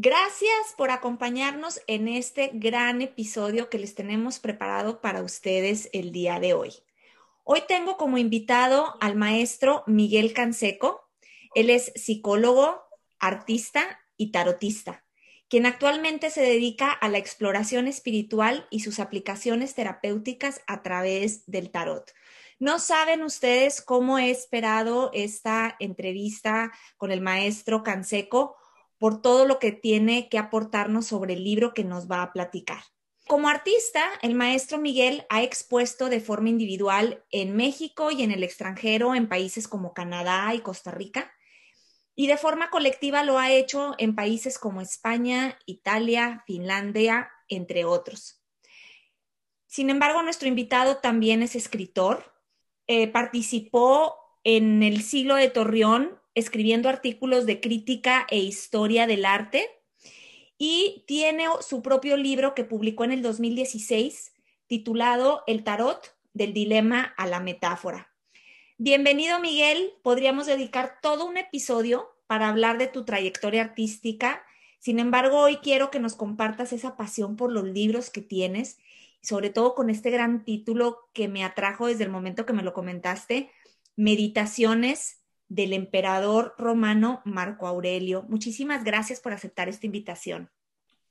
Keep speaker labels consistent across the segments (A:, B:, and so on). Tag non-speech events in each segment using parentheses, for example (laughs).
A: Gracias por acompañarnos en este gran episodio que les tenemos preparado para ustedes el día de hoy. Hoy tengo como invitado al maestro Miguel Canseco. Él es psicólogo, artista y tarotista, quien actualmente se dedica a la exploración espiritual y sus aplicaciones terapéuticas a través del tarot. No saben ustedes cómo he esperado esta entrevista con el maestro Canseco por todo lo que tiene que aportarnos sobre el libro que nos va a platicar. Como artista, el maestro Miguel ha expuesto de forma individual en México y en el extranjero, en países como Canadá y Costa Rica, y de forma colectiva lo ha hecho en países como España, Italia, Finlandia, entre otros. Sin embargo, nuestro invitado también es escritor, eh, participó en el siglo de Torreón escribiendo artículos de crítica e historia del arte y tiene su propio libro que publicó en el 2016 titulado El tarot del dilema a la metáfora. Bienvenido Miguel, podríamos dedicar todo un episodio para hablar de tu trayectoria artística. Sin embargo, hoy quiero que nos compartas esa pasión por los libros que tienes, sobre todo con este gran título que me atrajo desde el momento que me lo comentaste, Meditaciones del emperador romano Marco Aurelio. Muchísimas gracias por aceptar esta invitación.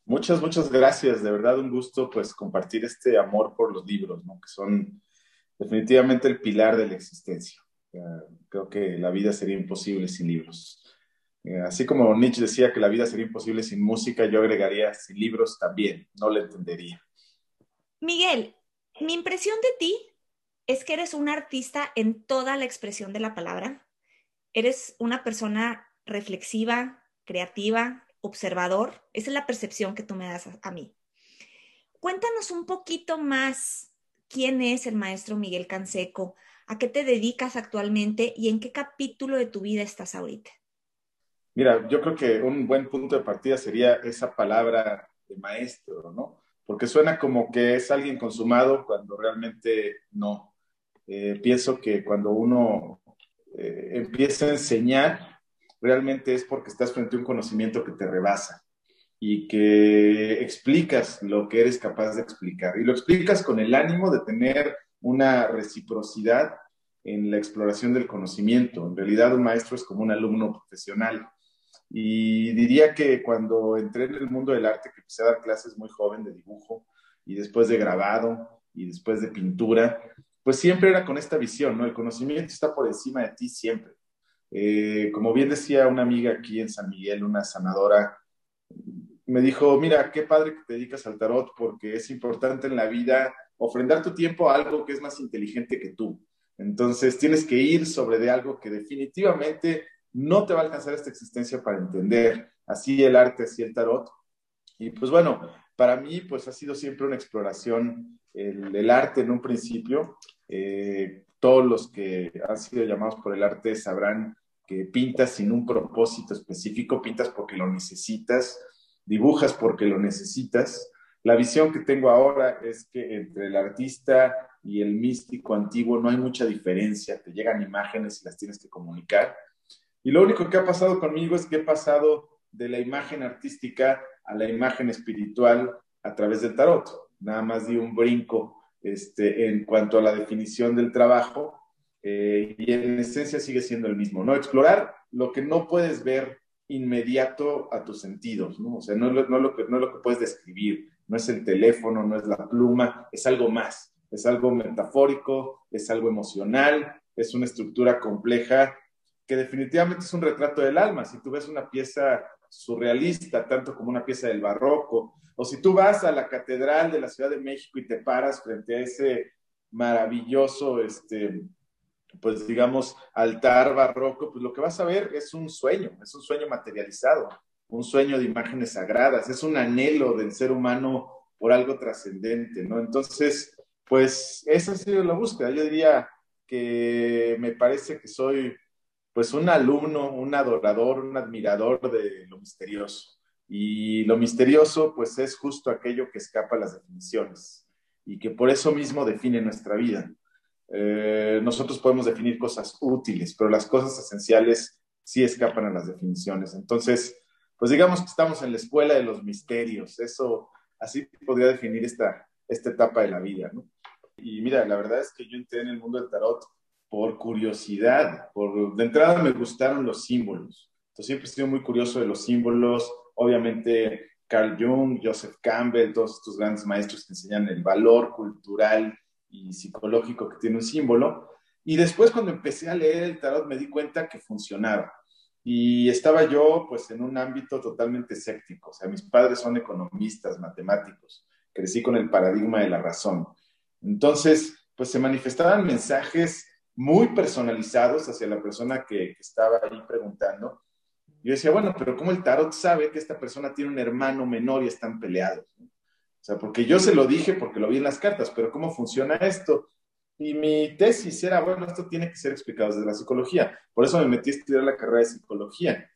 B: Muchas, muchas gracias. De verdad, un gusto pues compartir este amor por los libros, ¿no? que son definitivamente el pilar de la existencia. creo que la vida sería imposible sin libros. Eh, así como Nietzsche decía que la vida sería imposible sin música, yo agregaría sin libros también, no le entendería.
A: Miguel, mi impresión de ti es que eres un artista en toda la expresión de la palabra eres una persona reflexiva, creativa, observador. Esa es la percepción que tú me das a, mí. Cuéntanos un poquito más quién es el maestro Miguel Canseco, a qué te dedicas actualmente y en qué capítulo de tu vida estás ahorita.
B: Mira, yo creo que un buen punto de partida sería esa palabra de maestro, ¿no? Porque suena como que es alguien consumado cuando realmente no. Eh, pienso que cuando uno eh, empieza a enseñar, realmente es porque estás frente a un conocimiento que te rebasa y que explicas lo que eres capaz de explicar. Y lo explicas con el ánimo de tener una reciprocidad en la exploración del conocimiento. En realidad un maestro es como un alumno profesional. Y diría que cuando entré en el mundo del arte, que empecé a dar clases muy joven de dibujo y después de grabado y después de pintura, pues siempre era con esta visión, ¿no? El conocimiento está por encima de ti siempre. Eh, como bien decía una amiga aquí en San Miguel, una sanadora, me dijo, mira, qué padre que te dedicas al tarot porque es importante en la vida ofrendar tu tiempo a algo que es más inteligente que tú. Entonces tienes que ir sobre de algo que definitivamente no te va a alcanzar esta existencia para entender así el arte, así el tarot. Y pues bueno, para mí pues ha sido siempre una exploración el, el arte en un principio eh, todos los que han sido llamados por el arte sabrán que pintas sin un propósito específico, pintas porque lo necesitas, dibujas porque lo necesitas. La visión que tengo ahora es que entre el artista y el místico antiguo no hay mucha diferencia, te llegan imágenes y las tienes que comunicar. Y lo único que ha pasado conmigo es que he pasado de la imagen artística a la imagen espiritual a través del tarot. Nada más di un brinco este, en cuanto a la definición del trabajo eh, y en esencia sigue siendo el mismo, ¿no? Explorar lo que no puedes ver inmediato a tus sentidos, ¿no? O sea, no, lo que, no es lo que puedes describir, no es el teléfono, no es la pluma, es algo más, es algo metafórico, es algo emocional, es una estructura compleja que definitivamente es un retrato del alma. Si tú ves una pieza surrealista, tanto como una pieza del barroco, o si tú vas a la Catedral de la Ciudad de México y te paras frente a ese maravilloso, este, pues digamos, altar barroco, pues lo que vas a ver es un sueño, es un sueño materializado. un sueño de imágenes sagradas, es un anhelo del ser humano por algo trascendente, ¿no? Entonces, pues esa ha sido la búsqueda. Yo diría que me parece que soy pues un alumno, un adorador, un admirador de lo misterioso. Y lo misterioso pues es justo aquello que escapa a las definiciones y que por eso mismo define nuestra vida. Eh, nosotros podemos definir cosas útiles, pero las cosas esenciales sí escapan a las definiciones. Entonces, pues digamos que estamos en la escuela de los misterios. Eso, así podría definir esta, esta etapa de la vida, ¿no? Y mira, la verdad es que yo entré en el mundo del tarot por curiosidad. Por, de entrada me gustaron los símbolos. Entonces siempre he sido muy curioso de los símbolos. Obviamente Carl Jung, Joseph Campbell, todos estos grandes maestros que enseñan el valor cultural y psicológico que tiene un símbolo. Y después cuando empecé a leer el tarot me di cuenta que funcionaba. Y estaba yo pues en un ámbito totalmente escéptico. O sea, mis padres son economistas, matemáticos. Crecí con el paradigma de la razón. Entonces, pues se manifestaban mensajes muy personalizados hacia la persona que, estaba ahí preguntando. Yo decía, bueno, pero ¿cómo el tarot sabe que esta persona tiene un hermano menor y están peleados? O sea, porque yo se lo dije porque lo vi en las cartas, pero ¿cómo funciona esto? Y mi tesis era, bueno, esto tiene que ser explicado desde la psicología. Por eso me metí a estudiar la carrera de psicología.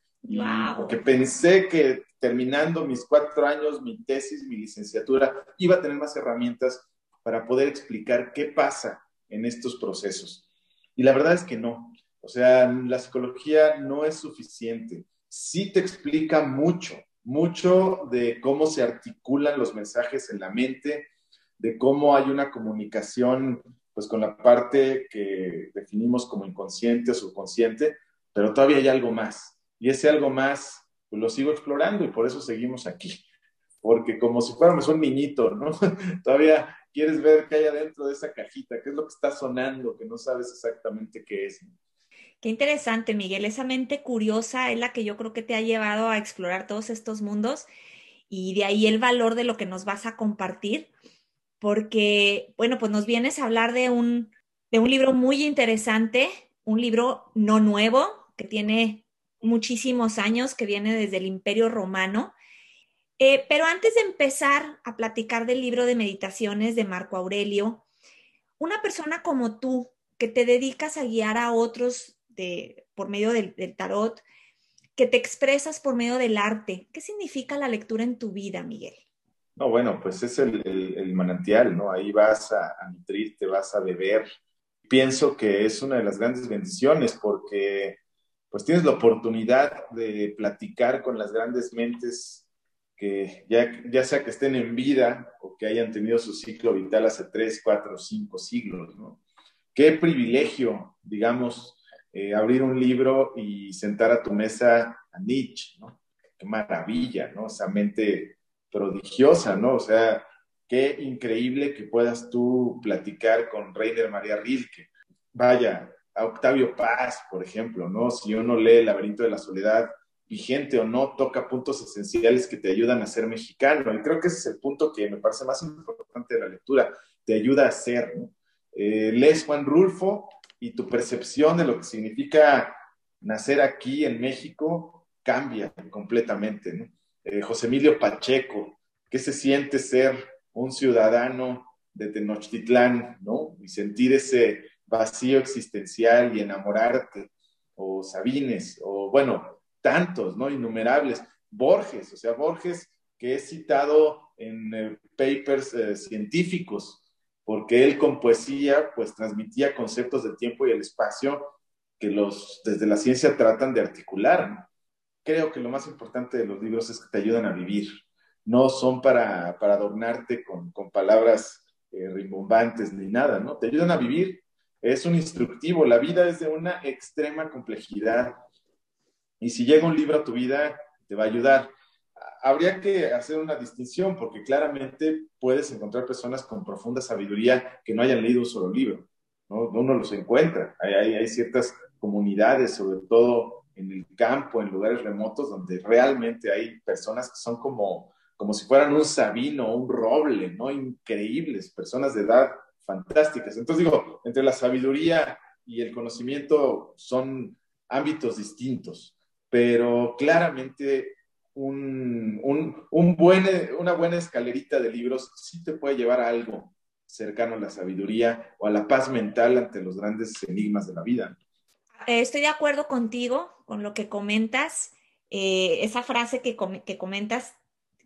B: Porque pensé que terminando mis cuatro años, mi tesis, mi licenciatura, iba a tener más herramientas para poder explicar qué pasa en estos procesos. Y la verdad es que no. O sea, la psicología no es suficiente. Sí te explica mucho, mucho de cómo se articulan los mensajes en la mente, de cómo hay una comunicación pues con la parte que definimos como inconsciente o subconsciente, pero todavía hay algo más. Y ese algo más pues, lo sigo explorando y por eso seguimos aquí. Porque como si fuéramos un niñito, ¿no? (laughs) todavía quieres ver qué hay adentro de esa cajita, qué es lo que está sonando, que no sabes exactamente qué es.
A: Qué interesante, Miguel. Esa mente curiosa es la que yo creo que te ha llevado a explorar todos estos mundos y de ahí el valor de lo que nos vas a compartir, porque, bueno, pues nos vienes a hablar de un, de un libro muy interesante, un libro no nuevo, que tiene muchísimos años, que viene desde el Imperio Romano eh, pero antes de empezar a platicar del libro de meditaciones de Marco Aurelio, una persona como tú, que te dedicas a guiar a otros por medio del, tarot, que te expresas por medio del arte, ¿qué significa la lectura en tu vida, Miguel?
B: No, bueno, pues es el, manantial, ¿no? Ahí vas a, a nutrirte, vas a beber. Pienso que es una de las grandes bendiciones porque pues tienes la oportunidad de platicar con las grandes mentes que ya, ya sea que estén en vida o que hayan tenido su ciclo vital hace tres, cuatro, cinco siglos, ¿no? Qué privilegio, digamos, eh, abrir un libro y sentar a tu mesa a Nietzsche, ¿no? Qué maravilla, ¿no? Esa mente prodigiosa, ¿no? O sea, qué increíble que puedas tú platicar con Reiner María Rilke. Vaya, a Octavio Paz, por ejemplo, ¿no? Si uno lee El laberinto de la soledad, vigente o no, toca puntos esenciales que te ayudan a ser mexicano. Y creo que ese es el punto que me parece más importante de la lectura, te ayuda a ser. ¿no? Eh, lees Juan Rulfo y tu percepción de lo que significa nacer aquí en México cambia completamente. Eh, José Emilio Pacheco, ¿qué se siente ser un ciudadano de Tenochtitlán, ¿no? Y sentir ese vacío existencial y enamorarte, o Sabines, o bueno, tantos, ¿no? Innumerables. Borges, o sea, Borges que es citado en eh, papers eh, científicos, porque él con poesía pues transmitía conceptos del tiempo y el espacio que los desde la ciencia tratan de articular. Creo que lo más importante de los libros es que te ayudan a vivir, no son para, para adornarte con, palabras eh, rimbombantes ni nada, ¿no? Te ayudan a vivir, es un instructivo, la vida es de una extrema complejidad, y si llega un libro a tu vida, te va a ayudar. Habría que hacer una distinción porque claramente puedes encontrar personas con profunda sabiduría que no hayan leído un solo libro. ¿no? Uno los encuentra. Hay, hay, ciertas comunidades, sobre todo en el campo, en lugares remotos, donde realmente hay personas que son como, como si fueran un sabino un roble, ¿no? Increíbles, personas de edad fantásticas. Entonces digo, entre la sabiduría y el conocimiento son ámbitos distintos pero claramente un, un, buen, una buena escalerita de libros sí te puede llevar a algo cercano a la sabiduría o a la paz mental ante los grandes enigmas de la vida.
A: Eh, estoy de acuerdo contigo con lo que comentas. Eh, esa frase que, que comentas,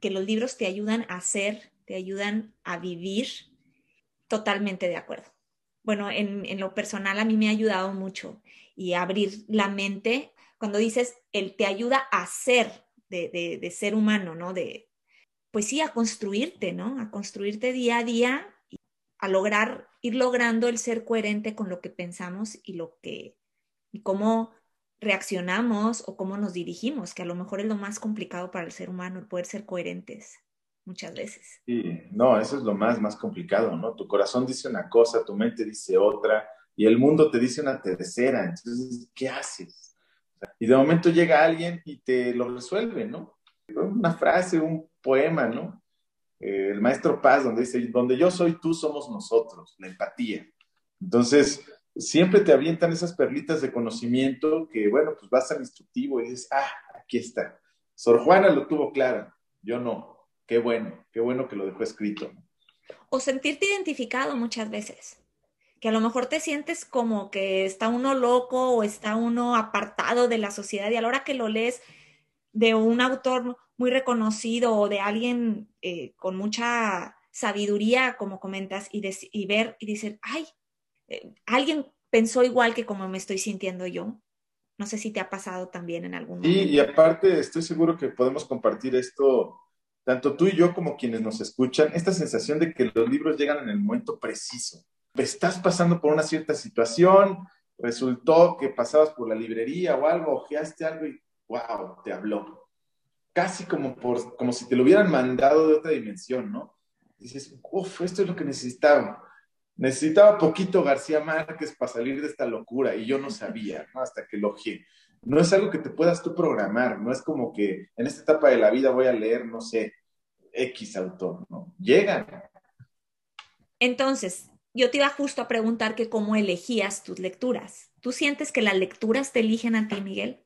A: que los libros te ayudan a ser, te ayudan a vivir, totalmente de acuerdo. Bueno, en, en, lo personal a mí me ha ayudado mucho y abrir la mente cuando dices, él te ayuda a ser, de, de, ser humano, ¿no? De, pues sí, a construirte, ¿no? A construirte día a día, a lograr, ir logrando el ser coherente con lo que pensamos y lo que, y cómo reaccionamos o cómo nos dirigimos, que a lo mejor es lo más complicado para el ser humano, el poder ser coherentes muchas veces.
B: Sí, no, eso es lo más, más complicado, ¿no? Tu corazón dice una cosa, tu mente dice otra, y el mundo te dice una tercera. Entonces, ¿qué haces? Y de momento llega alguien y te lo resuelve, ¿no? Una frase, un poema, ¿no? Eh, el maestro Paz, donde dice, donde yo soy tú, somos nosotros, la empatía. Entonces, siempre te avientan esas perlitas de conocimiento que, bueno, pues vas al instructivo y dices, ah, aquí está. Sor Juana lo tuvo claro, yo no. Qué bueno, qué bueno que lo dejó escrito.
A: O sentirte identificado muchas veces que a lo mejor te sientes como que está uno loco o está uno apartado de la sociedad y a la hora que lo lees de un autor muy reconocido o de alguien eh, con mucha sabiduría, como comentas, y, y ver y decir, ay, eh, alguien pensó igual que como me estoy sintiendo yo. No sé si te ha pasado también en algún
B: momento. Sí, y aparte estoy seguro que podemos compartir esto, tanto tú y yo como quienes nos escuchan, esta sensación de que los libros llegan en el momento preciso estás pasando por una cierta situación, resultó que pasabas por la librería o algo, ojeaste algo y wow, te habló. Casi como, por, como si te lo hubieran mandado de otra dimensión, ¿no? Dices, uff, esto es lo que necesitaba. Necesitaba poquito García Márquez para salir de esta locura y yo no sabía, ¿no? Hasta que lo ojeé. No es algo que te puedas tú programar, no es como que en esta etapa de la vida voy a leer, no sé, X autor, ¿no? Llegan.
A: Entonces, yo te iba justo a preguntar que cómo elegías tus lecturas. ¿Tú sientes que las lecturas te eligen a ti, Miguel?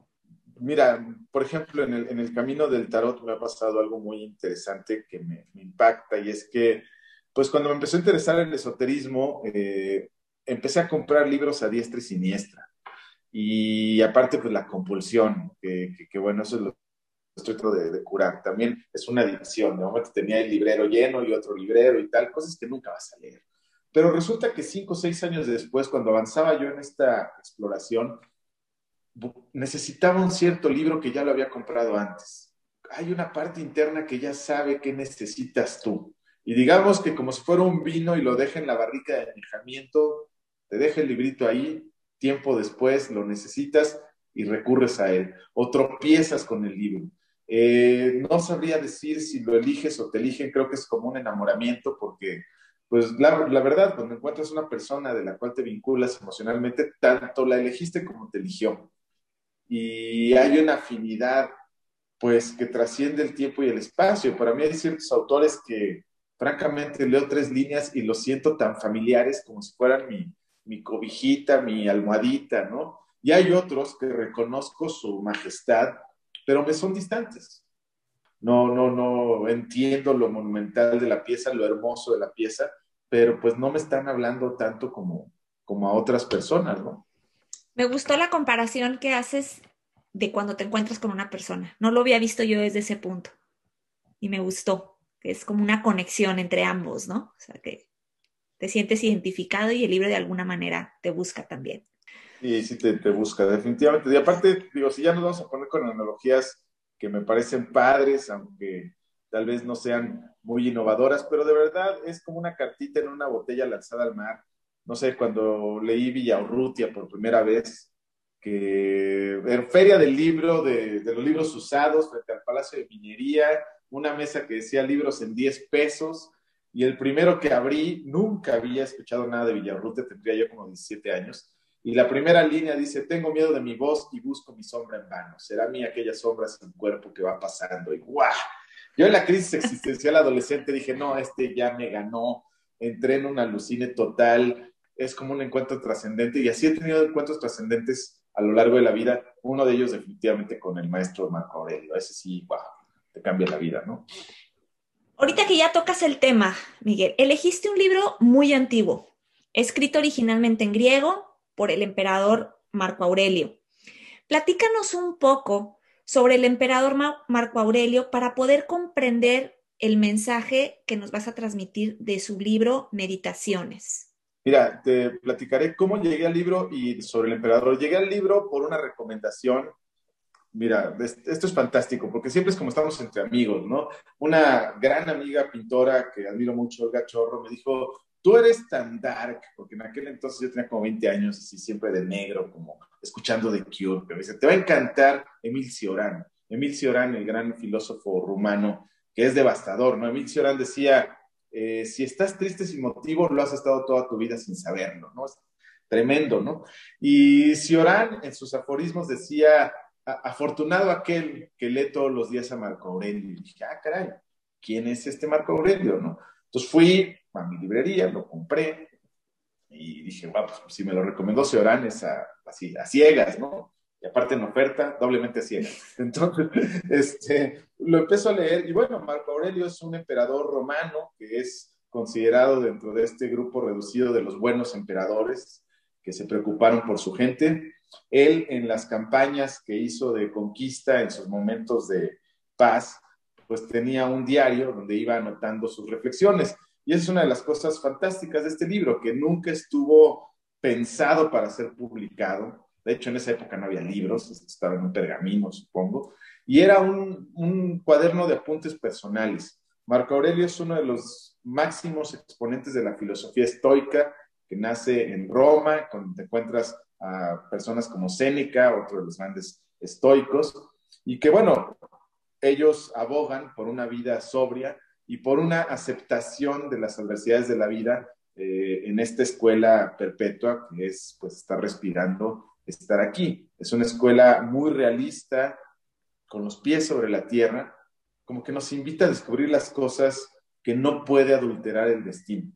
B: Mira, por ejemplo, en el, camino del tarot me ha pasado algo muy interesante que me, impacta y es que, pues cuando me empezó a interesar el esoterismo, eh, empecé a comprar libros a diestra y siniestra. Y aparte, pues la compulsión, que, bueno, eso es lo estoy tratando de, curar. También es una adicción. De momento tenía el librero lleno y otro librero y tal, cosas que nunca vas a leer. Pero resulta que cinco o seis años después, cuando avanzaba yo en esta exploración, necesitaba un cierto libro que ya lo había comprado antes. Hay una parte interna que ya sabe qué necesitas tú. Y digamos que como si fuera un vino y lo deja en la barrica de añejamiento, te deja el librito ahí, tiempo después lo necesitas y recurres a él. O tropiezas con el libro. Eh, no sabría decir si lo eliges o te eligen, creo que es como un enamoramiento porque pues la, verdad, cuando encuentras una persona de la cual te vinculas emocionalmente, tanto la elegiste como te eligió. Y hay una afinidad, pues, que trasciende el tiempo y el espacio. Para mí hay ciertos autores que, francamente, leo tres líneas y los siento tan familiares como si fueran mi, mi cobijita, mi almohadita, ¿no? Y hay otros que reconozco su majestad, pero me son distantes no, no, no entiendo lo monumental de la pieza, lo hermoso de la pieza, pero pues no me están hablando tanto como, como a otras personas, ¿no?
A: Me gustó la comparación que haces de cuando te encuentras con una persona. No lo había visto yo desde ese punto. Y me gustó, que es como una conexión entre ambos, ¿no? O sea, que te sientes identificado y el libro de alguna manera te busca también.
B: Sí, sí, te, te busca, definitivamente. Y aparte, digo, si ya nos vamos a poner con analogías que me parecen padres, aunque tal vez no sean muy innovadoras, pero de verdad es como una cartita en una botella lanzada al mar. No sé, cuando leí Villaurrutia por primera vez, que en Feria del Libro, de, los libros usados, frente al Palacio de Minería, una mesa que decía libros en 10 pesos, y el primero que abrí, nunca había escuchado nada de Villaurrutia, tendría yo como 17 años, y la primera línea dice, tengo miedo de mi voz y busco mi sombra en vano. Será mí aquella sombra sin cuerpo que va pasando. Y ¡guau! Yo en la crisis existencial adolescente dije, no, este ya me ganó. Entré en una alucine total. Es como un encuentro trascendente. Y así he tenido encuentros trascendentes a lo largo de la vida. Uno de ellos definitivamente con el maestro Marco Aurelio. Ese sí, ¡guau! te cambia la vida, ¿no?
A: Ahorita que ya tocas el tema, Miguel, elegiste un libro muy antiguo, escrito originalmente en griego por el emperador Marco Aurelio. Platícanos un poco sobre el emperador Marco Aurelio para poder comprender el mensaje que nos vas a transmitir de su libro Meditaciones.
B: Mira, te platicaré cómo llegué al libro y sobre el emperador. Llegué al libro por una recomendación Mira, esto es fantástico, porque siempre es como estamos entre amigos, ¿no? Una gran amiga pintora que admiro mucho, Olga Chorro, me dijo, tú eres tan dark, porque en aquel entonces yo tenía como 20 años, así siempre de negro, como escuchando The Cure, pero dice, te va a encantar Emil Cioran. Emil Cioran, el gran filósofo rumano, que es devastador, ¿no? Emil Cioran decía, eh, si estás triste sin motivo, lo has estado toda tu vida sin saberlo, ¿no? Es tremendo, ¿no? Y Cioran en sus aforismos decía, afortunado aquel que lee todos los días a Marco Aurelio. Y dije, ah, caray, ¿quién es este Marco Aurelio? ¿no? Entonces fui a mi librería, lo compré y dije, bueno, pues si me lo recomendó Seorán es así, a ciegas, ¿no? Y aparte en oferta, doblemente a ciegas. (laughs) Entonces, este, lo empiezo a leer y bueno, Marco Aurelio es un emperador romano que es considerado dentro de este grupo reducido de los buenos emperadores que se preocuparon por su gente él en las campañas que hizo de conquista, en sus momentos de paz, pues tenía un diario donde iba anotando sus reflexiones. Y es una de las cosas fantásticas de este libro, que nunca estuvo pensado para ser publicado. De hecho, en esa época no había libros, estaba en un pergamino, supongo. Y era un, cuaderno de apuntes personales. Marco Aurelio es uno de los máximos exponentes de la filosofía estoica, que nace en Roma, donde te encuentras a personas como Séneca, otro de los grandes estoicos, y que bueno, ellos abogan por una vida sobria y por una aceptación de las adversidades de la vida eh, en esta escuela perpetua que es pues estar respirando, estar aquí. Es una escuela muy realista, con los pies sobre la tierra, como que nos invita a descubrir las cosas que no puede adulterar el destino.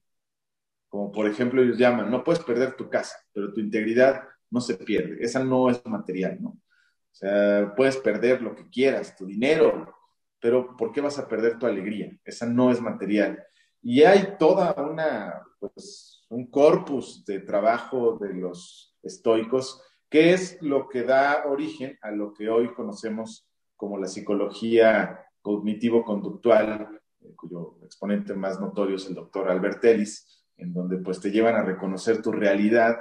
B: Como por ejemplo ellos llaman, no puedes perder tu casa, pero tu integridad no se pierde. Esa no es material, ¿no? O sea, puedes perder lo que quieras, tu dinero, pero ¿por qué vas a perder tu alegría? Esa no es material. Y hay toda una, pues, un corpus de trabajo de los estoicos que es lo que da origen a lo que hoy conocemos como la psicología cognitivo-conductual, eh, cuyo exponente más notorio es el doctor Albert Ellis, en donde pues te llevan a reconocer tu realidad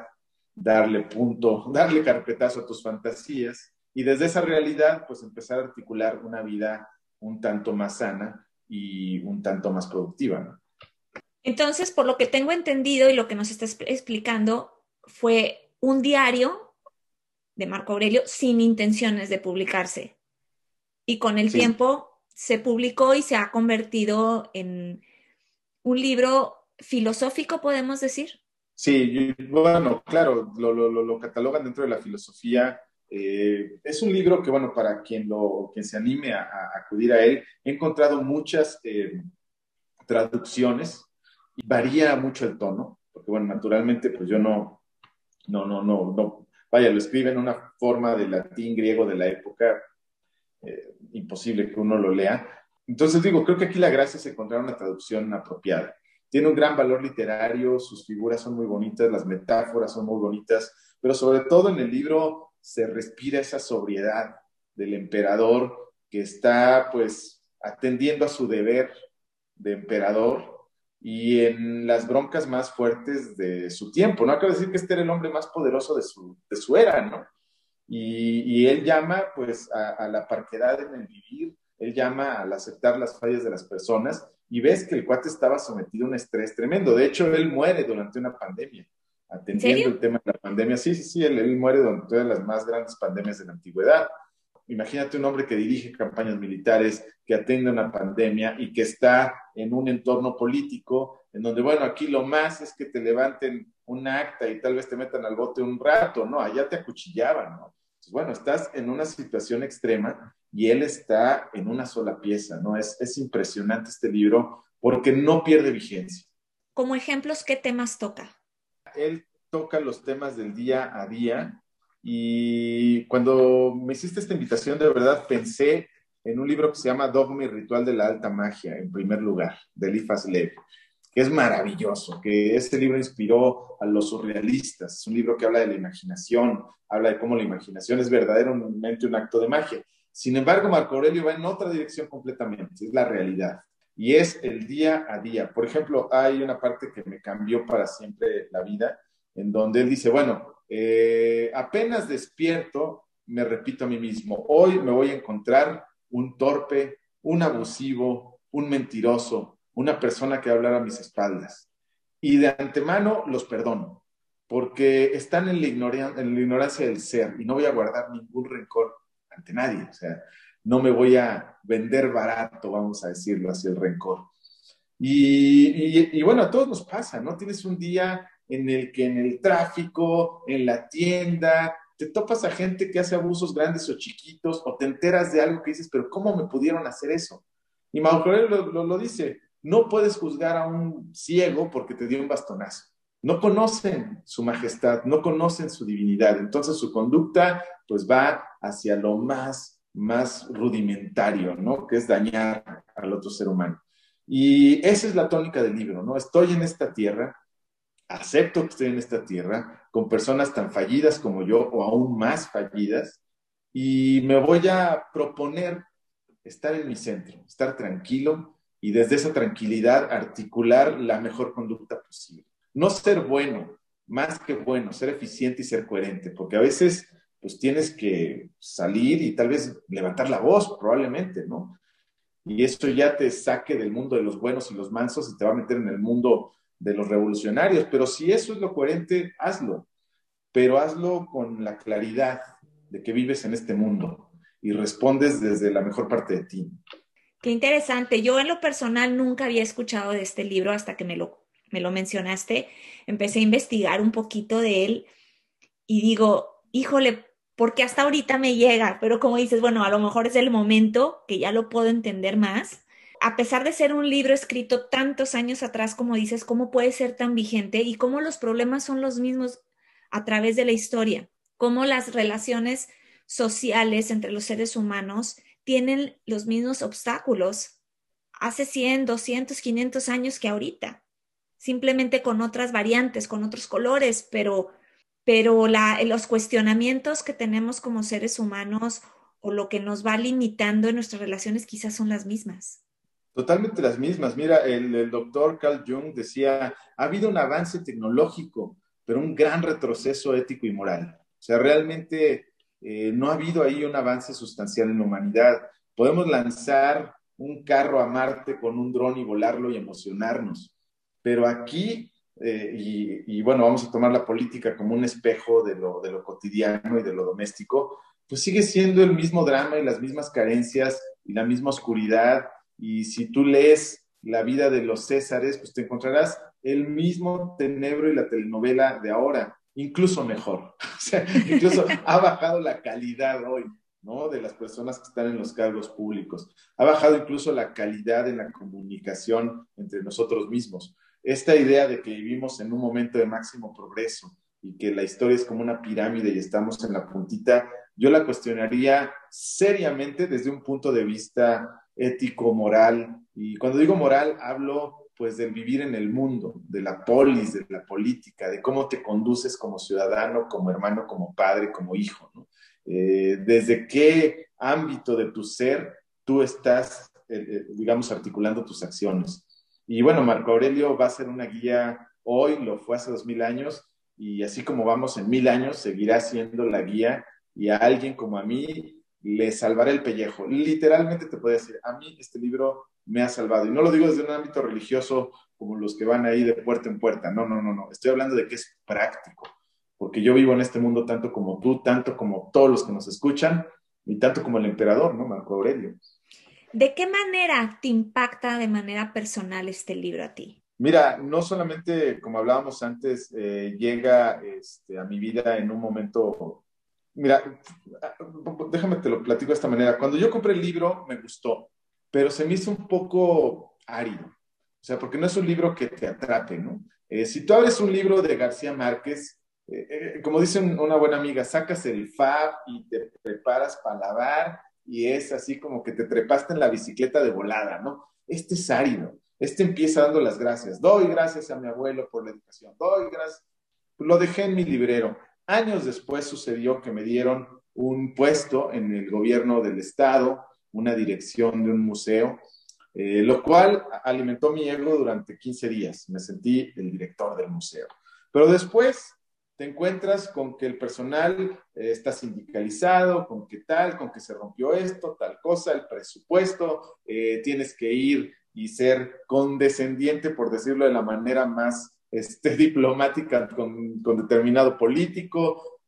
B: darle punto, (laughs) darle carpetazo a tus fantasías y desde esa realidad, pues empezar a articular una vida un tanto más sana y un tanto más productiva.
A: Entonces, por lo que tengo entendido y lo que nos está explicando, fue un diario de Marco Aurelio sin intenciones de publicarse. Y con el tiempo se publicó y se ha convertido en un libro filosófico, podemos decir.
B: Sí, bueno, claro, lo, catalogan dentro de la filosofía. Eh, es un libro que, bueno, para quien, lo, quien se anime a, acudir a él, he encontrado muchas eh, traducciones y varía mucho el tono, porque, bueno, naturalmente, pues yo no, no, no, no, no, vaya, lo escribe en una forma de latín griego de la época, eh, imposible que uno lo lea. Entonces digo, creo que aquí la gracia es encontrar una traducción apropiada tiene un gran valor literario, sus figuras son muy bonitas, las metáforas son muy bonitas, pero sobre todo en el libro se respira esa sobriedad del emperador que está pues atendiendo a su deber de emperador y en las broncas más fuertes de su tiempo, ¿no? Acabo de decir que este era el hombre más poderoso de su, de su era, ¿no? Y, él llama pues a, a la parquedad en el vivir, él llama al aceptar las fallas de las personas y ves que el cuate estaba sometido a un estrés tremendo. De hecho, él muere durante una pandemia, atendiendo el tema de la pandemia. Sí, sí, sí, él, muere durante una de las más grandes pandemias de la antigüedad. Imagínate un hombre que dirige campañas militares, que atiende una pandemia y que está en un entorno político en donde, bueno, aquí lo más es que te levanten un acta y tal vez te metan al bote un rato, ¿no? Allá te acuchillaban, ¿no? bueno, estás en una situación extrema y él está en una sola pieza, ¿no? Es, es impresionante este libro porque no pierde vigencia.
A: Como ejemplos, ¿qué temas toca?
B: Él toca los temas del día a día y cuando me hiciste esta invitación, de verdad pensé en un libro que se llama Dogma y Ritual de la Alta Magia, en primer lugar, de Eliphas Levi, que es maravilloso, que este libro inspiró a los surrealistas. Es un libro que habla de la imaginación, habla de cómo la imaginación es verdaderamente un acto de magia. Sin embargo, Marco Aurelio va en otra dirección completamente, es la realidad. Y es el día a día. Por ejemplo, hay una parte que me cambió para siempre la vida, en donde él dice, bueno, eh, apenas despierto, me repito a mí mismo, hoy me voy a encontrar un torpe, un abusivo, un mentiroso, una persona que va a hablar a mis espaldas. Y de antemano los perdono, porque están en la, en la ignorancia del ser y no voy a guardar ningún rencor ante nadie. O sea, no me voy a vender barato, vamos a decirlo así, el rencor. Y, bueno, a todos nos pasa, ¿no? Tienes un día en el que en el tráfico, en la tienda, te topas a gente que hace abusos grandes o chiquitos, o te enteras de algo que dices, pero ¿cómo me pudieron hacer eso? Y Mauro lo, lo, dice, no puedes juzgar a un ciego porque te dio un bastonazo. No conocen su majestad, no conocen su divinidad. Entonces su conducta pues va hacia lo más, más rudimentario, ¿no? Que es dañar al otro ser humano. Y esa es la tónica del libro, ¿no? Estoy en esta tierra, acepto que estoy en esta tierra con personas tan fallidas como yo o aún más fallidas y me voy a proponer estar en mi centro, estar tranquilo y desde esa tranquilidad articular la mejor conducta posible. No ser bueno, más que bueno, ser eficiente y ser coherente, porque a veces pues tienes que salir y tal vez levantar la voz, probablemente, ¿no? Y eso ya te saque del mundo de los buenos y los mansos y te va a meter en el mundo de los revolucionarios, pero si eso es lo coherente, hazlo, pero hazlo con la claridad de que vives en este mundo y respondes desde la mejor parte de ti.
A: Qué interesante. Yo en lo personal nunca había escuchado de este libro hasta que me lo, me lo mencionaste. Empecé a investigar un poquito de él y digo, híjole, porque hasta ahorita me llega, pero como dices, bueno, a lo mejor es el momento que ya lo puedo entender más a pesar de ser un libro escrito tantos años atrás, como dices, ¿cómo puede ser tan vigente y cómo los problemas son los mismos a través de la historia? Cómo las relaciones sociales entre los seres humanos tienen los mismos obstáculos hace 100, 200, 500 años que ahorita, simplemente con otras variantes, con otros colores, pero, pero los cuestionamientos que tenemos como seres humanos o lo que nos va limitando en nuestras relaciones quizás son las mismas.
B: Totalmente las mismas. Mira, el, doctor Carl Jung decía, ha habido un avance tecnológico, pero un gran retroceso ético y moral. O sea, realmente eh, no ha habido ahí un avance sustancial en la humanidad. Podemos lanzar un carro a Marte con un dron y volarlo y emocionarnos, pero aquí, eh, y, y, bueno, vamos a tomar la política como un espejo de lo, de lo cotidiano y de lo doméstico, pues sigue siendo el mismo drama y las mismas carencias y la misma oscuridad y si tú lees la vida de los Césares, pues te encontrarás el mismo tenebro y la telenovela de ahora, incluso mejor. (laughs) O sea, incluso ha bajado la calidad hoy, ¿no? De las personas que están en los cargos públicos. Ha bajado incluso la calidad en la comunicación entre nosotros mismos. Esta idea de que vivimos en un momento de máximo progreso y que la historia es como una pirámide y estamos en la puntita, yo la cuestionaría seriamente desde un punto de vista ético, moral. Y cuando digo moral, hablo pues del vivir en el mundo, de la polis, de la política, de cómo te conduces como ciudadano, como hermano, como padre, como hijo. Eh, desde qué ámbito de tu ser tú estás, eh, eh, digamos, articulando tus acciones. Y bueno, Marco Aurelio va a ser una guía hoy, lo fue hace dos mil años, y así como vamos en mil años, seguirá siendo la guía y a alguien como a mí le salvaré el pellejo. Literalmente te puede decir, a mí este libro me ha salvado. Y no lo digo desde un ámbito religioso como los que van ahí de puerta en puerta. No, no, no, no. Estoy hablando de que es práctico. Porque yo vivo en este mundo tanto como tú, tanto como todos los que nos escuchan y tanto como el emperador, ¿no? Marco Aurelio.
A: ¿De qué manera te impacta de manera personal este libro a ti?
B: Mira, no solamente, como hablábamos antes, eh, llega este, a mi vida en un momento Mira, déjame te lo platico de esta manera. Cuando yo compré el libro, me gustó, pero se me hizo un poco árido. O sea, porque no es un libro que te atrape, ¿no? Eh, si tú abres un libro de García Márquez, eh, eh, como dice una buena amiga, sacas el fab y te preparas para lavar y es así como que te trepaste en la bicicleta de volada, ¿no? Este es árido, este empieza dando las gracias. Doy gracias a mi abuelo por la educación, doy gracias. Lo dejé en mi librero. Años después sucedió que me dieron un puesto en el gobierno del estado, una dirección de un museo, eh, lo cual alimentó mi ego durante 15 días. Me sentí el director del museo. Pero después te encuentras con que el personal eh, está sindicalizado, con que tal, con que se rompió esto, tal cosa, el presupuesto, eh, tienes que ir y ser condescendiente, por decirlo de la manera más este, (laughs) diplomática, con, con determinado político.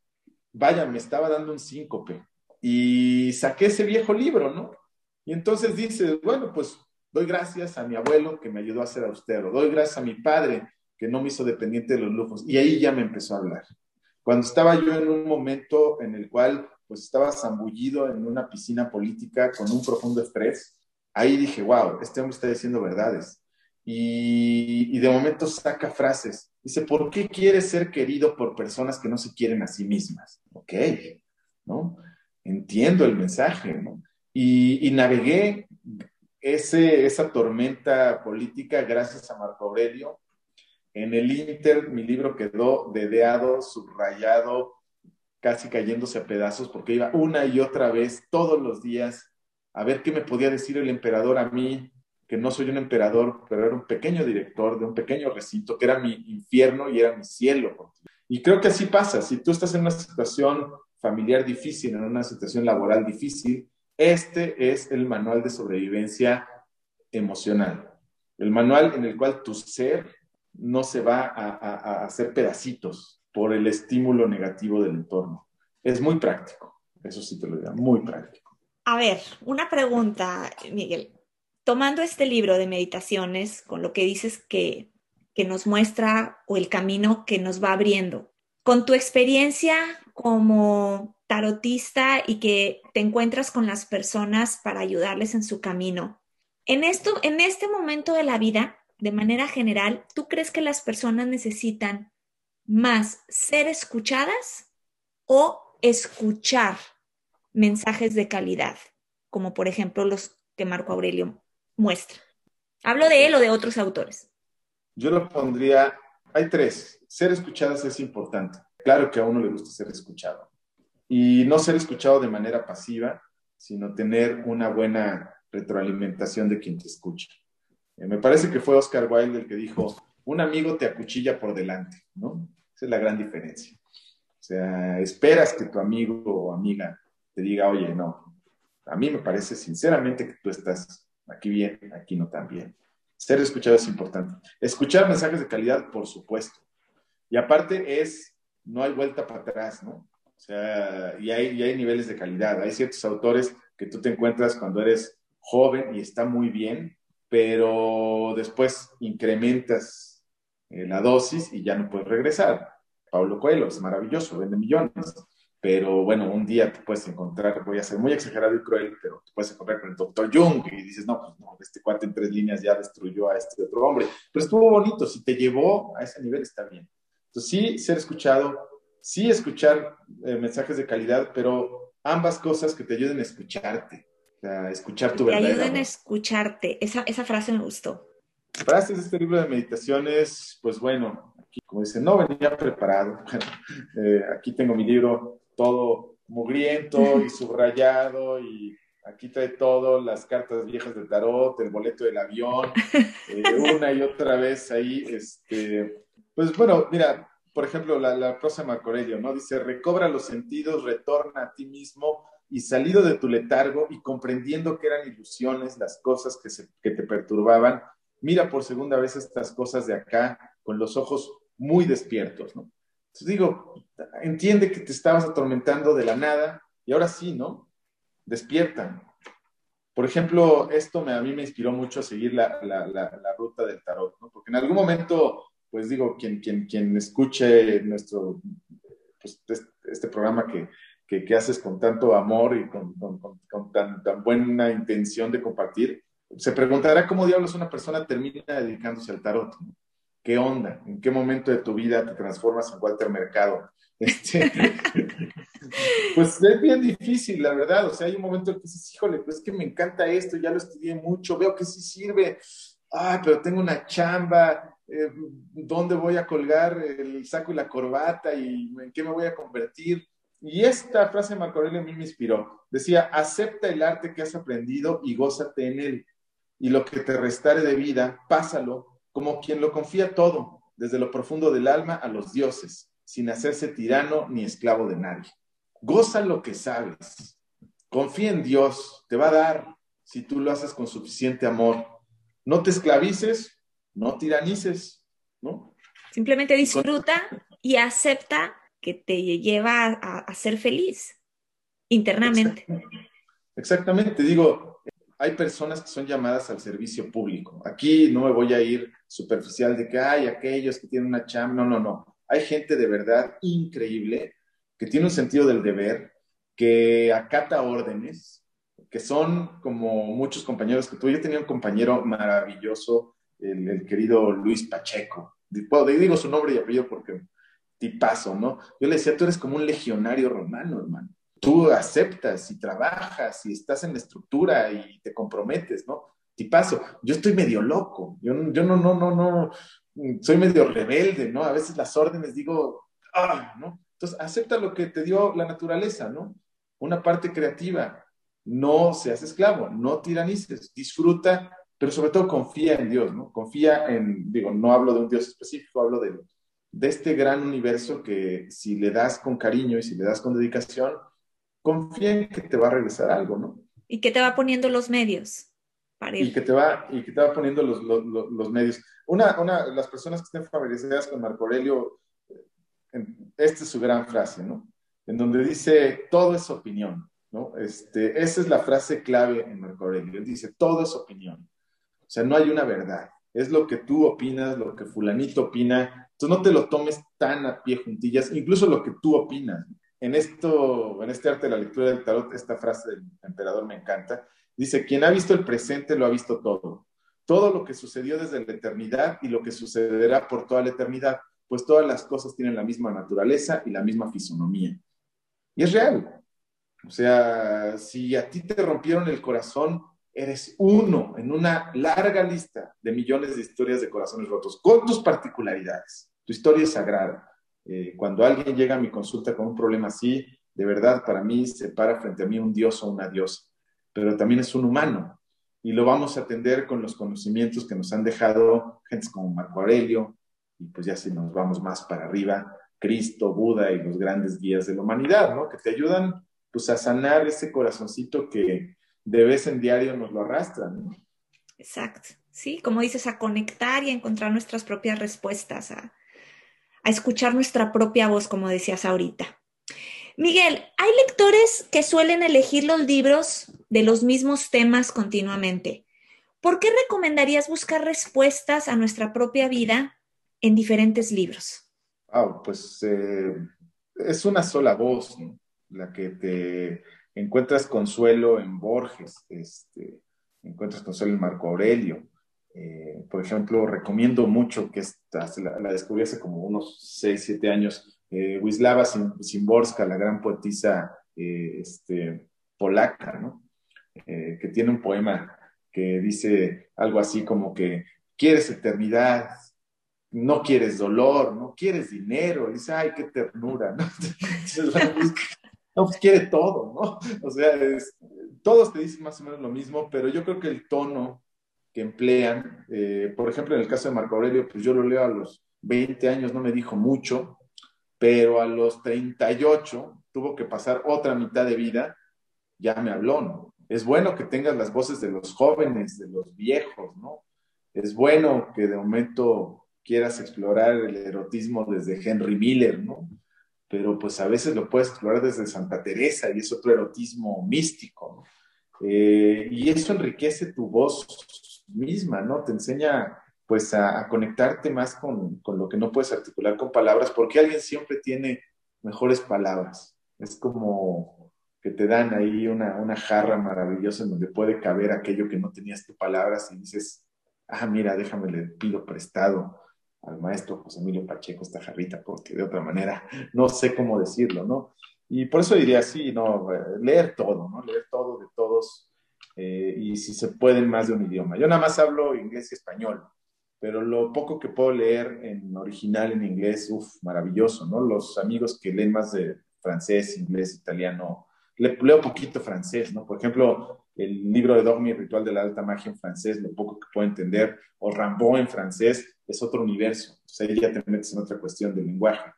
B: Vaya, me estaba dando un síncope. Y saqué ese viejo libro, ¿no? Y entonces dices, bueno, pues doy gracias a mi abuelo que me ayudó a ser austero, doy gracias a mi padre no me hizo dependiente de los lujos. Y ahí ya me empezó a hablar. Cuando estaba yo en un momento en el cual pues estaba zambullido en una piscina política con un profundo estrés, ahí dije, wow, este hombre está diciendo verdades. Y, y de momento saca frases. Dice, ¿por qué quieres ser querido por personas que no se quieren a sí mismas? Ok, ¿no? Entiendo el mensaje, ¿no? Y, y navegué ese, esa tormenta política gracias a Marco Aurelio, en el Inter, mi libro quedó dedeado, subrayado, casi cayéndose a pedazos, porque iba una y otra vez, todos los días, a ver qué me podía decir el emperador a mí, que no soy un emperador, pero era un pequeño director de un pequeño recinto, que era mi infierno y era mi cielo. Y creo que así pasa, si tú estás en una situación familiar difícil, en una situación laboral difícil, este es el manual de sobrevivencia emocional, el manual en el cual tu ser no se va a, hacer pedacitos por el estímulo negativo del entorno. Es muy práctico, eso sí te lo digo, muy práctico.
A: A ver, una pregunta, Miguel. Tomando este libro de meditaciones, con lo que dices que, que nos muestra o el camino que nos va abriendo, con tu experiencia como tarotista y que te encuentras con las personas para ayudarles en su camino, en, esto, en este momento de la vida, de manera general, ¿tú crees que las personas necesitan más ser escuchadas o escuchar mensajes de calidad, como por ejemplo los que Marco Aurelio muestra? Hablo de él o de otros autores.
B: Yo lo pondría, hay tres. Ser escuchadas es importante. Claro que a uno le gusta ser escuchado. Y no ser escuchado de manera pasiva, sino tener una buena retroalimentación de quien te escucha. Eh, me parece que fue Oscar Wilde el que dijo, un amigo te acuchilla por delante, ¿no? Esa es la gran diferencia. O sea, esperas que tu amigo o amiga te diga, oye, no, a mí me parece sinceramente que tú estás aquí bien, aquí no tan bien. Ser escuchado es importante. Escuchar mensajes de calidad, por supuesto. Y aparte es, no hay vuelta para atrás, ¿no? O sea, y hay, y hay niveles de calidad. Hay ciertos autores que tú te encuentras cuando eres joven y está muy bien, pero después incrementas eh, la dosis y ya no puedes regresar. Pablo Coelho es maravilloso, vende millones, pero bueno, un día te puedes encontrar, voy a ser muy exagerado y cruel, pero te puedes encontrar con el doctor Jung y dices, no, pues no, este cuate en tres líneas ya destruyó a este otro hombre, pero estuvo bonito, si te llevó a ese nivel está bien. Entonces sí, ser escuchado, sí escuchar eh, mensajes de calidad, pero ambas cosas que te ayuden a escucharte, escuchar tu
A: verdad. Te ayuden a escucharte. Esa, esa frase me gustó.
B: Frases de este libro de meditaciones, pues bueno, aquí como dice, no venía preparado. (laughs) Eh, aquí tengo mi libro todo mugriento y (laughs) subrayado y aquí trae todo, las cartas viejas de tarot, el boleto del avión, eh, (laughs) una y otra vez ahí, este, pues bueno, mira, por ejemplo, la, la prosa Marco Aurelio, ¿no? Dice, recobra los sentidos, retorna a ti mismo y salido de tu letargo y comprendiendo que eran ilusiones las cosas que, se, que te perturbaban, mira por segunda vez estas cosas de acá con los ojos muy despiertos, ¿no? Entonces digo, entiende que te estabas atormentando de la nada y ahora sí, ¿no? Despiertan. Por ejemplo, esto me, a mí me inspiró mucho a seguir la, la, la, ruta del tarot, ¿no? Porque en algún momento, pues digo, quien, quien, quien escuche nuestro, pues, este programa que, que, haces con tanto amor y con, tan, tan, buena intención de compartir, se preguntará cómo diablos una persona termina dedicándose al tarot. ¿Qué onda? ¿En qué momento de tu vida te transformas en Walter Mercado? (laughs) Este, (laughs) pues es bien difícil, la verdad. O sea, hay un momento en que dices, híjole, pues es que me encanta esto, ya lo estudié mucho, veo que sí sirve. Ay, pero tengo una chamba, eh, ¿dónde voy a colgar el saco y la corbata y en qué me voy a convertir? Y esta frase de Marco Aurelio a mí me inspiró. Decía, acepta el arte que has aprendido y gózate en él. Y lo que te restare de vida, pásalo como quien lo confía todo, desde lo profundo del alma a los dioses, sin hacerse tirano ni esclavo de nadie. Goza lo que sabes. Confía en Dios, te va a dar si tú lo haces con suficiente amor. No te esclavices, no tiranices, ¿no?
A: Simplemente disfruta y acepta que te lleva a, ser feliz internamente.
B: Exactamente. digo, hay personas que son llamadas al servicio público. Aquí no me voy a ir superficial de que hay aquellos que tienen una chamba, no, no, no. Hay gente de verdad increíble que tiene un sentido del deber, que acata órdenes, que son como muchos compañeros que tú. Yo tenía un compañero maravilloso, el, querido Luis Pacheco. Digo su nombre y apellido porque tipazo, ¿no? Yo le decía, tú eres como un legionario romano, hermano. Tú aceptas y trabajas y estás en la estructura y te comprometes, ¿no? Tipazo. Yo estoy medio loco. Yo, yo no, no, no, no. Soy medio rebelde, ¿no? A veces las órdenes digo, ah, ¿no? Entonces, acepta lo que te dio la naturaleza, ¿no? Una parte creativa. No seas esclavo, no tiranices, disfruta, pero sobre todo confía en Dios, ¿no? Confía en, digo, no hablo de un Dios específico, hablo de, de este gran universo que si le das con cariño y si le das con dedicación, confía en que te va a regresar algo, ¿no?
A: Y que te va poniendo los medios.
B: Para ir. Y que te va, y que te va poniendo los, los, los, medios. Una, una, las personas que estén familiarizadas con Marco Aurelio, esta es su gran frase, ¿no? En donde dice, todo es opinión, ¿no? Este, esa es la frase clave en Marco Aurelio. Él dice, todo es opinión. O sea, no hay una verdad. Es lo que tú opinas, lo que fulanito opina. Entonces no te lo tomes tan a pie juntillas, incluso lo que tú opinas. En esto, en este arte de la lectura del tarot, esta frase del emperador me encanta. Dice, quien ha visto el presente lo ha visto todo. Todo lo que sucedió desde la eternidad y lo que sucederá por toda la eternidad pues todas las cosas tienen la misma naturaleza y la misma fisonomía. Y es real. O sea, si a ti te rompieron el corazón, eres uno en una larga lista de millones de historias de corazones rotos, con tus particularidades. Tu historia es sagrada. Eh, cuando alguien llega a mi consulta con un problema así, de verdad, para mí se para frente a mí un dios o una diosa, pero también es un humano. Y lo vamos a atender con los conocimientos que nos han dejado gentes como Marco Aurelio, y pues ya si nos vamos más para arriba, Cristo, Buda y los grandes guías de la humanidad, ¿no? Que te ayudan pues a sanar ese corazoncito que de vez en diario nos lo arrastran, ¿no?
A: Exacto, sí, como dices, a conectar y a encontrar nuestras propias respuestas, a, a escuchar nuestra propia voz, como decías ahorita. Miguel, hay lectores que suelen elegir los libros de los mismos temas continuamente. ¿Por qué recomendarías buscar respuestas a nuestra propia vida en diferentes libros?
B: Ah, pues eh, es una sola voz, la que te encuentras consuelo en Borges, este, encuentras consuelo en Marco Aurelio. Eh, por ejemplo, recomiendo mucho que esta, la, la, descubrí hace como unos 6, 7 años, eh, Wisława la gran poetisa eh, este, polaca, ¿no? que tiene un poema que dice algo así como que quieres eternidad, no quieres dolor, no quieres dinero, dice, ay, qué ternura, ¿no? (laughs) no, pues quiere todo, ¿no? (laughs) O sea, todos te dicen más o menos lo mismo, pero yo creo que el tono que emplean, eh, por ejemplo, en el caso de Marco Aurelio, pues yo lo leo a los 20 años, no me dijo mucho, pero a los 38 tuvo que pasar otra mitad de vida, ya me habló, ¿no? Es bueno que tengas las voces de los jóvenes, de los viejos, ¿no? Es bueno que de momento quieras explorar el erotismo desde Henry Miller, ¿no? Pero pues a veces lo puedes explorar desde Santa Teresa y es otro erotismo místico. Eh, y eso enriquece tu voz misma, ¿no? Te enseña pues a, conectarte más con, con, lo que no puedes articular con palabras, porque alguien siempre tiene mejores palabras. Es como que te dan ahí una, una jarra maravillosa en donde puede caber aquello que no tenías tu palabras y dices, ah, mira, déjame, le pido prestado al maestro José Emilio Pacheco esta jarrita, porque de otra manera (laughs) no sé cómo decirlo, ¿no? Y por eso diría sí, no, leer todo, ¿no? Leer todo de todos eh, y si se puede más de un idioma. Yo nada más hablo inglés y español, pero lo poco que puedo leer en original en inglés, uff, maravilloso, ¿no? Los amigos que leen más de francés, inglés, italiano, le, leo poquito francés, ¿no? Por ejemplo, el libro de Dogmi, Ritual de la Alta Magia en francés, lo poco que puedo entender, o Rambo en francés, es otro universo. O sea, ahí ya te metes en otra cuestión de lenguaje.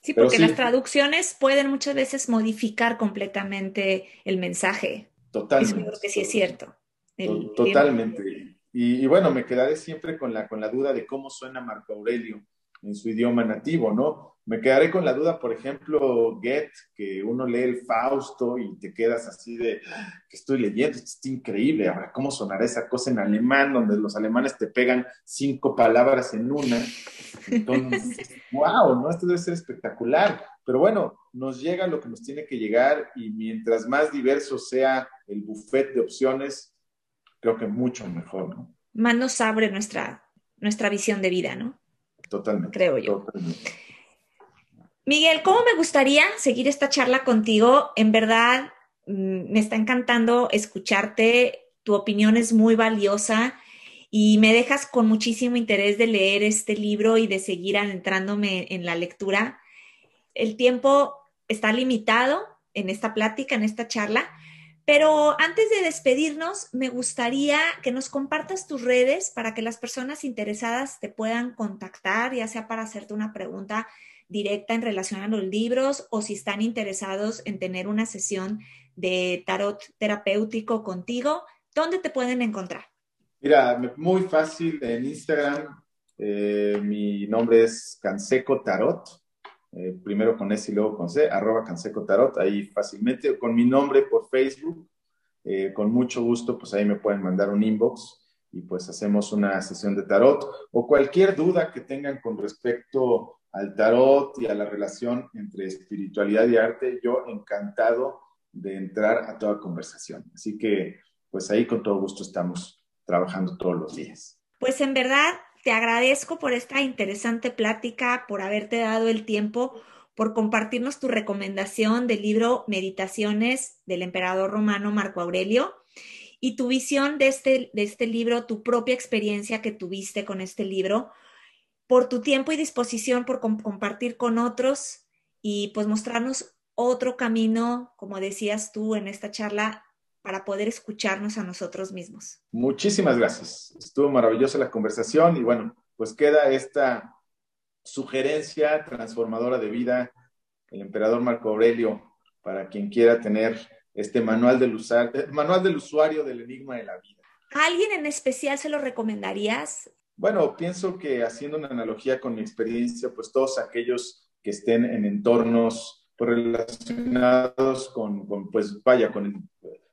A: Sí, porque las traducciones pueden muchas veces modificar completamente el mensaje.
B: Totalmente.
A: Eso creo que sí es cierto.
B: Totalmente. Y, bueno, me quedaré siempre con la, con la duda de cómo suena Marco Aurelio en su idioma nativo, ¿no? Me quedaré con la duda, por ejemplo, Goethe, que uno lee el Fausto y te quedas así de, que estoy leyendo, esto es increíble, ahora, ¿cómo sonará esa cosa en alemán, donde los alemanes te pegan cinco palabras en una? Entonces, (laughs) wow, ¿no? Esto debe ser espectacular. Pero bueno, nos llega lo que nos tiene que llegar y mientras más diverso sea el buffet de opciones, creo que mucho mejor, ¿no?
A: Más nos abre nuestra, nuestra visión de vida, ¿no?
B: Totalmente.
A: Creo yo. Miguel, ¿cómo me gustaría seguir esta charla contigo? En verdad, mm, me está encantando escucharte. Tu opinión es muy valiosa y me dejas con muchísimo interés de leer este libro y de seguir adentrándome en la lectura. El tiempo está limitado en esta plática, en esta charla, pero antes de despedirnos, me gustaría que nos compartas tus redes para que las personas interesadas te puedan contactar, ya sea para hacerte una pregunta directa en relación a los libros o si están interesados en tener una sesión de tarot terapéutico contigo, ¿dónde te pueden encontrar?
B: Mira, muy fácil en Instagram. Eh, mi nombre es Canseco Tarot. Eh, primero con S y luego con C, arroba Canseco Tarot, ahí fácilmente, con mi nombre por Facebook, eh, con mucho gusto, pues ahí me pueden mandar un inbox y pues hacemos una sesión de tarot o cualquier duda que tengan con respecto al tarot y a la relación entre espiritualidad y arte, yo encantado de entrar a toda conversación. Así que pues ahí con todo gusto estamos trabajando todos los días.
A: Pues en verdad te agradezco por esta interesante plática, por haberte dado el tiempo, por compartirnos tu recomendación del libro Meditaciones del emperador romano Marco Aurelio y tu visión de este, de este libro, tu propia experiencia que tuviste con este libro, por tu tiempo y disposición por compartir con otros y pues mostrarnos otro camino, como decías tú en esta charla, para poder escucharnos a nosotros mismos.
B: Muchísimas gracias. Estuvo maravillosa la conversación y bueno, pues queda esta sugerencia transformadora de vida, el emperador Marco Aurelio, para quien quiera tener este manual del, usar, manual del usuario del enigma de la vida.
A: ¿A alguien en especial se lo recomendarías?
B: Bueno, pienso que haciendo una analogía con mi experiencia, pues todos aquellos que estén en entornos pues, relacionados con, con pues vaya, con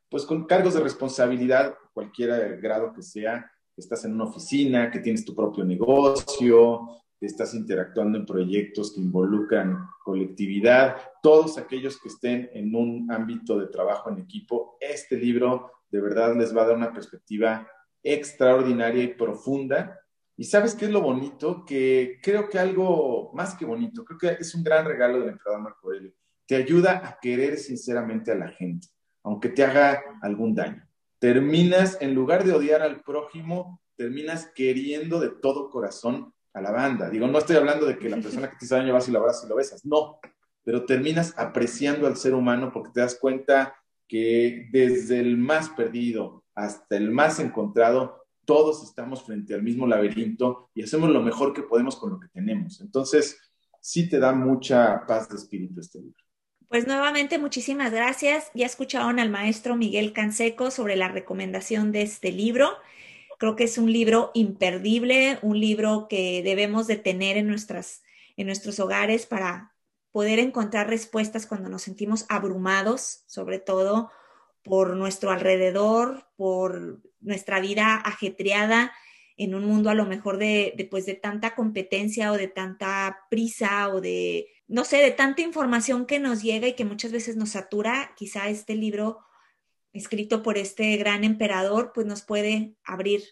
B: pues con cargos de responsabilidad, cualquier grado que sea, que estás en una oficina, que tienes tu propio negocio, estás interactuando en proyectos que involucran colectividad, todos aquellos que estén en un ámbito de trabajo en equipo, este libro de verdad les va a dar una perspectiva extraordinaria y profunda. Y sabes qué es lo bonito? Que creo que algo más que bonito, creo que es un gran regalo del emperador Marco Aurelio. Te ayuda a querer sinceramente a la gente aunque te haga algún daño. Terminas, en lugar de odiar al prójimo, terminas queriendo de todo corazón a la banda. Digo, no estoy hablando de que la (laughs) persona que te daño vas y la abrazas y lo besas, no, pero terminas apreciando al ser humano porque te das cuenta que desde el más perdido hasta el más encontrado, todos estamos frente al mismo laberinto y hacemos lo mejor que podemos con lo que tenemos. Entonces, sí te da mucha paz de espíritu este libro.
A: Pues nuevamente muchísimas gracias. Ya escucharon al maestro Miguel Canseco sobre la recomendación de este libro. Creo que es un libro imperdible, un libro que debemos de tener en, nuestras, en nuestros hogares para poder encontrar respuestas cuando nos sentimos abrumados, sobre todo por nuestro alrededor, por nuestra vida ajetreada en un mundo a lo mejor de, de, pues, de tanta competencia o de tanta prisa o de no sé, de tanta información que nos llega y que muchas veces nos satura, quizá este libro escrito por este gran emperador, pues nos puede abrir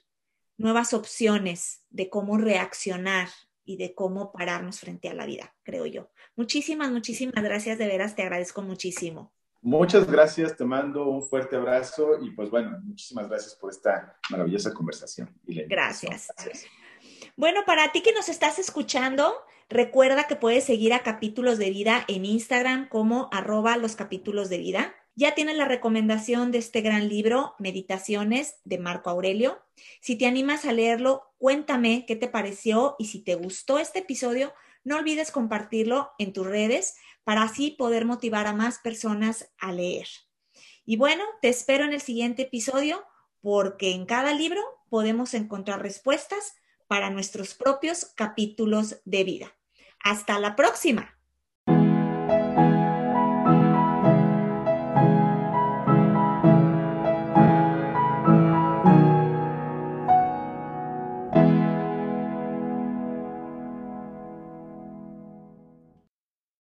A: nuevas opciones de cómo reaccionar y de cómo pararnos frente a la vida, creo yo. Muchísimas, muchísimas gracias, de veras, te agradezco muchísimo.
B: Muchas gracias, te mando un fuerte abrazo y pues bueno, muchísimas gracias por esta maravillosa conversación.
A: gracias. Bueno, para ti que nos estás escuchando, recuerda que puedes seguir a Capítulos de Vida en Instagram como arroba los capítulos de vida. Ya tienes la recomendación de este gran libro, Meditaciones, de Marco Aurelio. Si te animas a leerlo, cuéntame qué te pareció y si te gustó este episodio, no olvides compartirlo en tus redes para así poder motivar a más personas a leer. Y bueno, te espero en el siguiente episodio porque en cada libro podemos encontrar respuestas para nuestros propios capítulos de vida. Hasta la próxima.